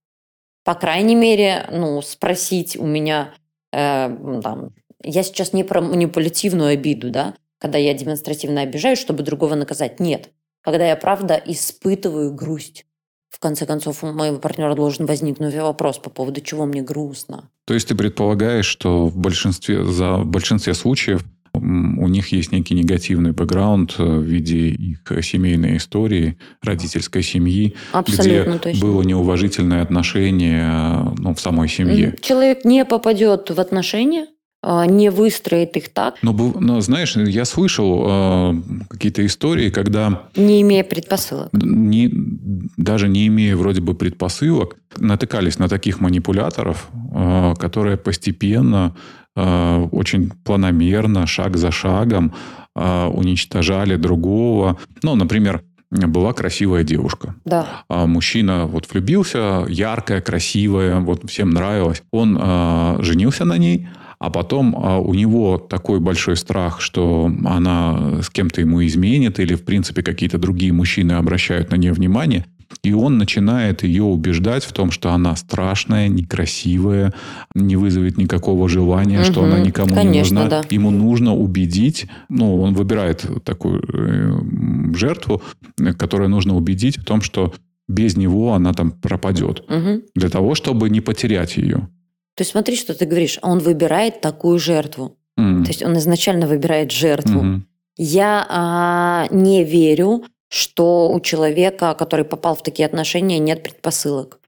По крайней мере, ну, спросить у меня, э, там, я сейчас не про манипулятивную обиду, да, когда я демонстративно обижаюсь, чтобы другого наказать. Нет когда я правда испытываю грусть. В конце концов, у моего партнера должен возникнуть вопрос по поводу чего мне грустно. То есть ты предполагаешь, что в большинстве, за, большинстве случаев у них есть некий негативный бэкграунд э, в виде их семейной истории, родительской семьи, Абсолютно где точно. было неуважительное отношение ну, в самой семье. Человек не попадет в отношения, а, не выстроит их так. Но, но знаешь, я слышал э, какие-то истории, когда... Не имея предпосылок. Не, даже не имея вроде бы предпосылок, натыкались на таких манипуляторов, э, которые постепенно, очень планомерно, шаг за шагом э, уничтожали другого. Ну, например, была красивая девушка. Да. А мужчина вот влюбился, яркая, красивая, вот всем нравилась. Он э, женился на ней, а потом а, у него такой большой страх, что она с кем-то ему изменит, или, в принципе, какие-то другие мужчины обращают на нее внимание, и он начинает ее убеждать в том, что она страшная, некрасивая, не вызовет никакого желания, угу, что она никому конечно, не нужна. Да. Ему нужно убедить, ну, он выбирает такую э, жертву, которую нужно убедить в том, что без него она там пропадет. Угу. Для того, чтобы не потерять ее. То есть смотри, что ты говоришь. Он выбирает такую жертву. Mm. То есть он изначально выбирает жертву. Mm-hmm. Я а, не верю, что у человека, который попал в такие отношения, нет предпосылок.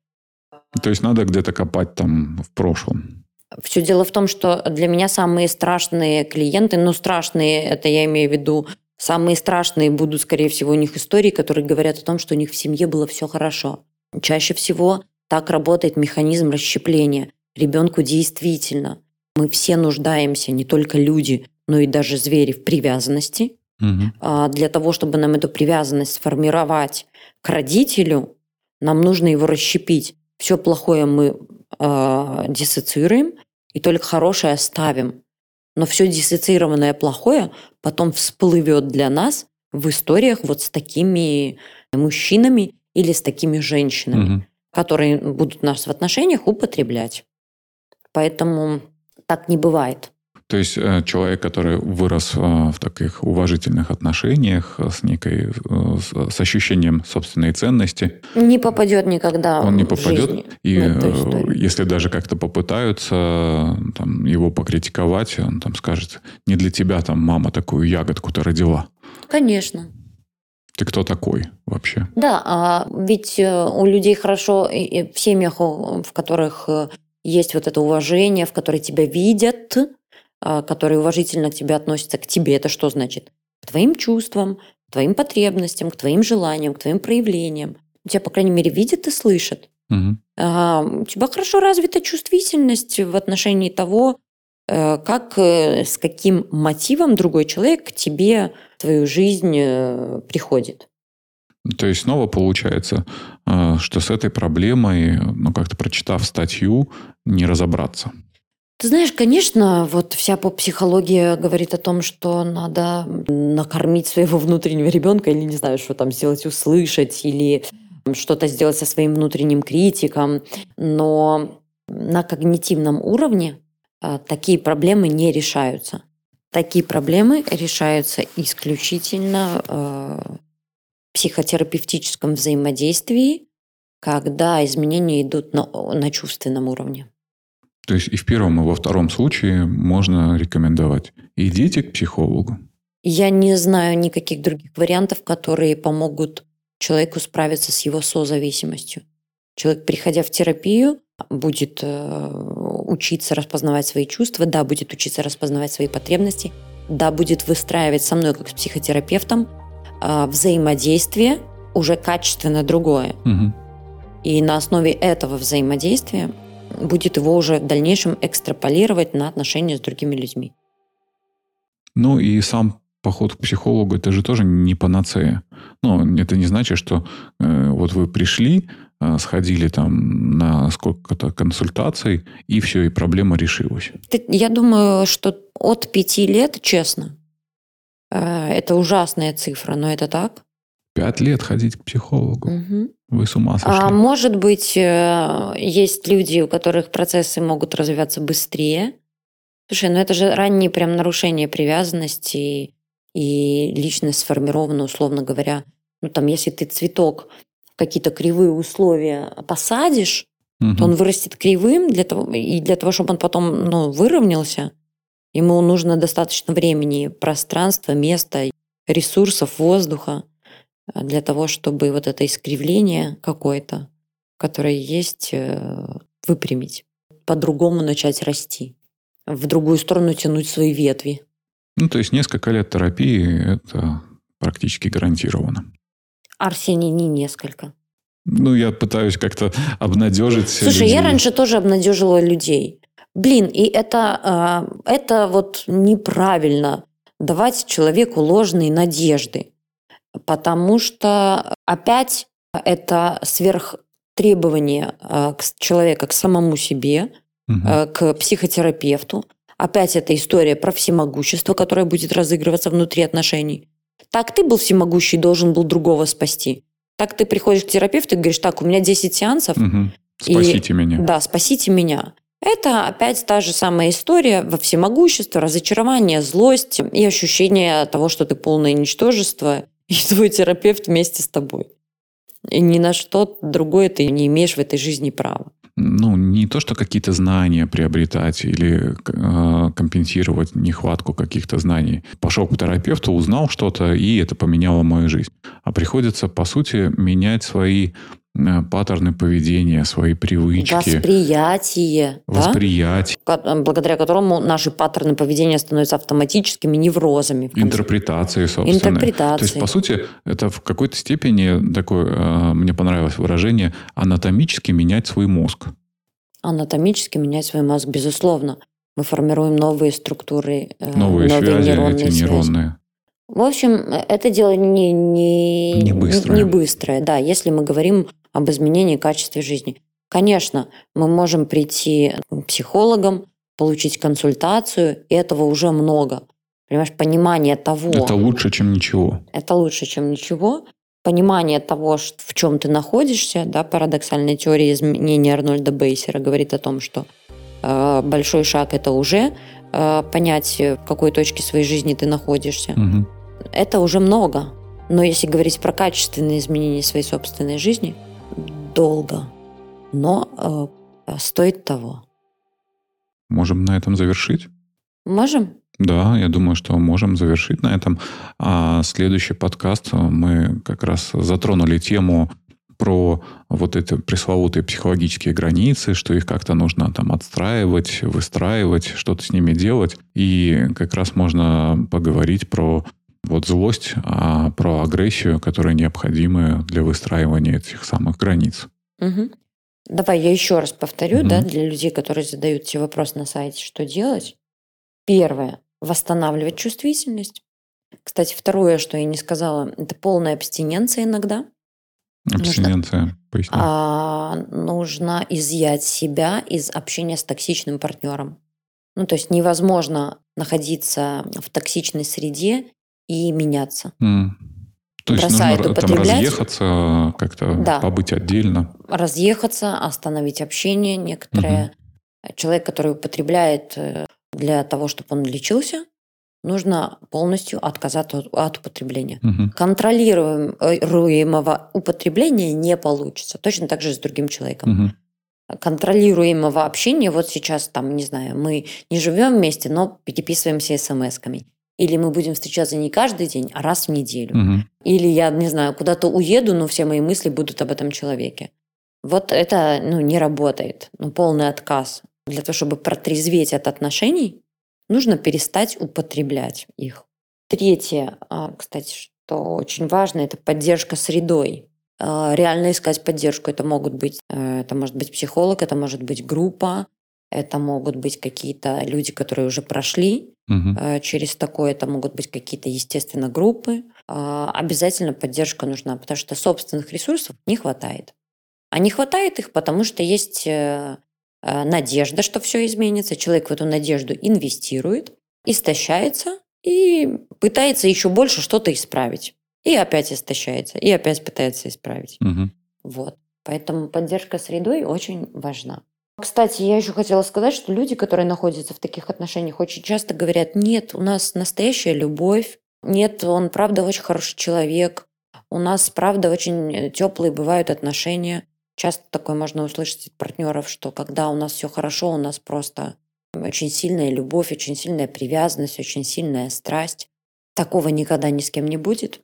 То есть надо где-то копать там в прошлом. Все дело в том, что для меня самые страшные клиенты, ну страшные, это я имею в виду, самые страшные будут, скорее всего, у них истории, которые говорят о том, что у них в семье было все хорошо. Чаще всего так работает механизм расщепления. Ребенку действительно мы все нуждаемся, не только люди, но и даже звери в привязанности. Угу. Для того, чтобы нам эту привязанность сформировать к родителю, нам нужно его расщепить. Все плохое мы э, диссоциируем, и только хорошее оставим. Но все диссоциированное плохое потом всплывет для нас в историях вот с такими мужчинами или с такими женщинами, угу. которые будут нас в отношениях употреблять. Поэтому так не бывает. То есть э, человек, который вырос э, в таких уважительных отношениях э, с некой с ощущением собственной ценности, не попадет никогда. Он не попадет, в жизни и если даже как-то попытаются там, его покритиковать, он там скажет: не для тебя там мама такую ягодку-то родила. Конечно. Ты кто такой вообще? Да, а ведь у людей хорошо в семьях, в которых есть вот это уважение, в которое тебя видят, которые уважительно к тебе относятся, к тебе. Это что значит? К твоим чувствам, к твоим потребностям, к твоим желаниям, к твоим проявлениям. Тебя, по крайней мере, видят и слышат. Угу. у тебя хорошо развита чувствительность в отношении того, э, как, э, с каким мотивом другой человек к тебе в твою жизнь э, приходит. То есть снова получается, что с этой проблемой, ну как-то прочитав статью, не разобраться. Ты знаешь, конечно, вот вся поп-психология говорит о том, что надо накормить своего внутреннего ребенка или не знаю, что там сделать, услышать или что-то сделать со своим внутренним критиком. Но на когнитивном уровне а, такие проблемы не решаются. Такие проблемы решаются исключительно а, в психотерапевтическом взаимодействии когда изменения идут на, на чувственном уровне. То есть и в первом, и во втором случае можно рекомендовать. Идите к психологу. Я не знаю никаких других вариантов, которые помогут человеку справиться с его созависимостью. Человек, приходя в терапию, будет э, учиться распознавать свои чувства, да, будет учиться распознавать свои потребности, да, будет выстраивать со мной, как с психотерапевтом, э, взаимодействие уже качественно другое. Угу. И на основе этого взаимодействия будет его уже в дальнейшем экстраполировать на отношения с другими людьми. Ну и сам поход к психологу это же тоже не панацея. Ну, это не значит, что э, вот вы пришли, э, сходили там на сколько-то консультаций, и все, и проблема решилась. Я думаю, что от пяти лет, честно, э, это ужасная цифра, но это так. Пять лет ходить к психологу. Угу. Вы с ума сошли. А может быть, э, есть люди, у которых процессы могут развиваться быстрее. Слушай, ну это же ранние прям нарушения привязанности и личность сформирована, условно говоря. Ну там, если ты цветок в какие-то кривые условия посадишь, угу. то он вырастет кривым, для того, и для того, чтобы он потом ну, выровнялся, ему нужно достаточно времени, пространства, места, ресурсов, воздуха для того, чтобы вот это искривление какое-то, которое есть, э, выпрямить, по-другому начать расти, в другую сторону тянуть свои ветви. Ну, то есть несколько лет терапии – это практически гарантированно. Арсений, не несколько. Ну, я пытаюсь как-то обнадежить Слушай, людей. я раньше тоже обнадеживала людей. Блин, и это, а, это вот неправильно давать человеку ложные надежды. Потому что опять это сверхтребование а, человека к самому себе, угу. к психотерапевту. Опять эта история про всемогущество, которое будет разыгрываться внутри отношений. Так ты был всемогущий, должен был другого спасти. Так ты приходишь к терапевту и говоришь, так, у меня 10 сеансов. Угу. Спасите и, меня. Да, спасите меня. Это опять та же самая история во всемогуществе, разочарование, злость и ощущение того, что ты полное ничтожество, и твой терапевт вместе с тобой. И ни на что другое ты не имеешь в этой жизни права ну, не то, что какие-то знания приобретать или э, компенсировать нехватку каких-то знаний. Пошел к терапевту, узнал что-то, и это поменяло мою жизнь. А приходится, по сути, менять свои паттерны поведения, свои привычки. Восприятие. Восприятие. Да? Благодаря которому наши паттерны поведения становятся автоматическими неврозами. Интерпретации, собственно. Интерпретации. То есть, по сути, это в какой-то степени такое, э, мне понравилось выражение, анатомически менять свой мозг. Анатомически менять свой мозг, безусловно. Мы формируем новые структуры, э, новые, новые связи, нейронные эти нейронные. Связи. В общем, это дело не, не, не, быстрое. не быстрое. Да, если мы говорим об изменении качества жизни. Конечно, мы можем прийти к психологам, получить консультацию, и этого уже много. Понимаешь, понимание того... Это лучше, чем ничего. Это лучше, чем ничего. Понимание того, в чем ты находишься, да, парадоксальная теория изменения Арнольда Бейсера говорит о том, что э, большой шаг это уже э, понять, в какой точке своей жизни ты находишься. Угу. Это уже много. Но если говорить про качественные изменения своей собственной жизни, долго, но э, стоит того. Можем на этом завершить? Можем? Да, я думаю, что можем завершить на этом. А следующий подкаст мы как раз затронули тему про вот эти пресловутые психологические границы, что их как-то нужно там отстраивать, выстраивать, что-то с ними делать. И как раз можно поговорить про вот злость, а про агрессию, которая необходима для выстраивания этих самых границ. Угу. Давай я еще раз повторю, угу. да, для людей, которые задают себе вопрос на сайте, что делать. Первое – восстанавливать чувствительность. Кстати, второе, что я не сказала, это полная абстиненция иногда. Абстиненция, нужно, поясни. А, нужно изъять себя из общения с токсичным партнером. Ну, то есть невозможно находиться в токсичной среде и меняться. Mm. То есть Бросает нужно там разъехаться, как-то да. побыть отдельно. Разъехаться, остановить общение некоторое. Угу. Человек, который употребляет э, для того, чтобы он лечился, нужно полностью отказаться от, от употребления. Угу. Контролируемого употребления не получится. Точно так же с другим человеком. Угу контролируемого общения. Вот сейчас там, не знаю, мы не живем вместе, но переписываемся смс-ками. Или мы будем встречаться не каждый день, а раз в неделю. Угу. Или я, не знаю, куда-то уеду, но все мои мысли будут об этом человеке. Вот это ну, не работает. Ну, полный отказ. Для того, чтобы протрезветь от отношений, нужно перестать употреблять их. Третье, а, кстати, что очень важно, это поддержка средой. А, реально искать поддержку. Это могут быть, э, это может быть психолог, это может быть группа, это могут быть какие-то люди, которые уже прошли угу. через такое, это могут быть какие-то, естественно, группы. А, обязательно поддержка нужна, потому что собственных ресурсов не хватает. А не хватает их, потому что есть э, надежда, что все изменится. Человек в эту надежду инвестирует, истощается и пытается еще больше что-то исправить. И опять истощается, и опять пытается исправить. Угу. Вот. Поэтому поддержка средой очень важна. Кстати, я еще хотела сказать, что люди, которые находятся в таких отношениях, очень часто говорят, нет, у нас настоящая любовь, нет, он правда очень хороший человек, у нас правда очень теплые бывают отношения. Часто такое можно услышать от партнеров, что когда у нас все хорошо, у нас просто очень сильная любовь, очень сильная привязанность, очень сильная страсть. Такого никогда ни с кем не будет.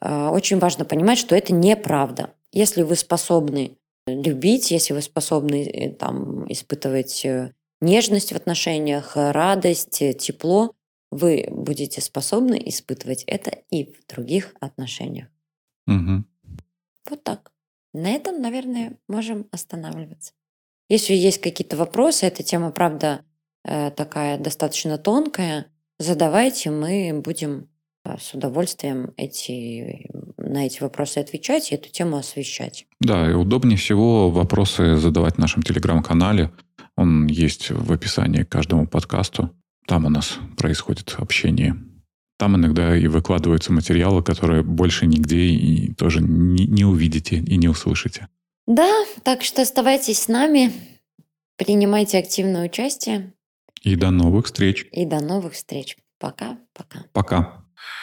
А, очень важно понимать, что это неправда. Если вы способны любить, если вы способны э, там, испытывать э, нежность в отношениях, радость, э, тепло, вы будете способны испытывать это и в других отношениях. Угу. Вот так. На этом, наверное, можем останавливаться. Если есть какие-то вопросы, эта тема, правда, такая достаточно тонкая, задавайте, мы будем с удовольствием эти, на эти вопросы отвечать и эту тему освещать. Да, и удобнее всего вопросы задавать в нашем телеграм-канале. Он есть в описании к каждому подкасту. Там у нас происходит общение. Там иногда и выкладываются материалы, которые больше нигде и тоже не, не увидите и не услышите. Да, так что оставайтесь с нами, принимайте активное участие. И до новых встреч. И до новых встреч. Пока, пока. Пока.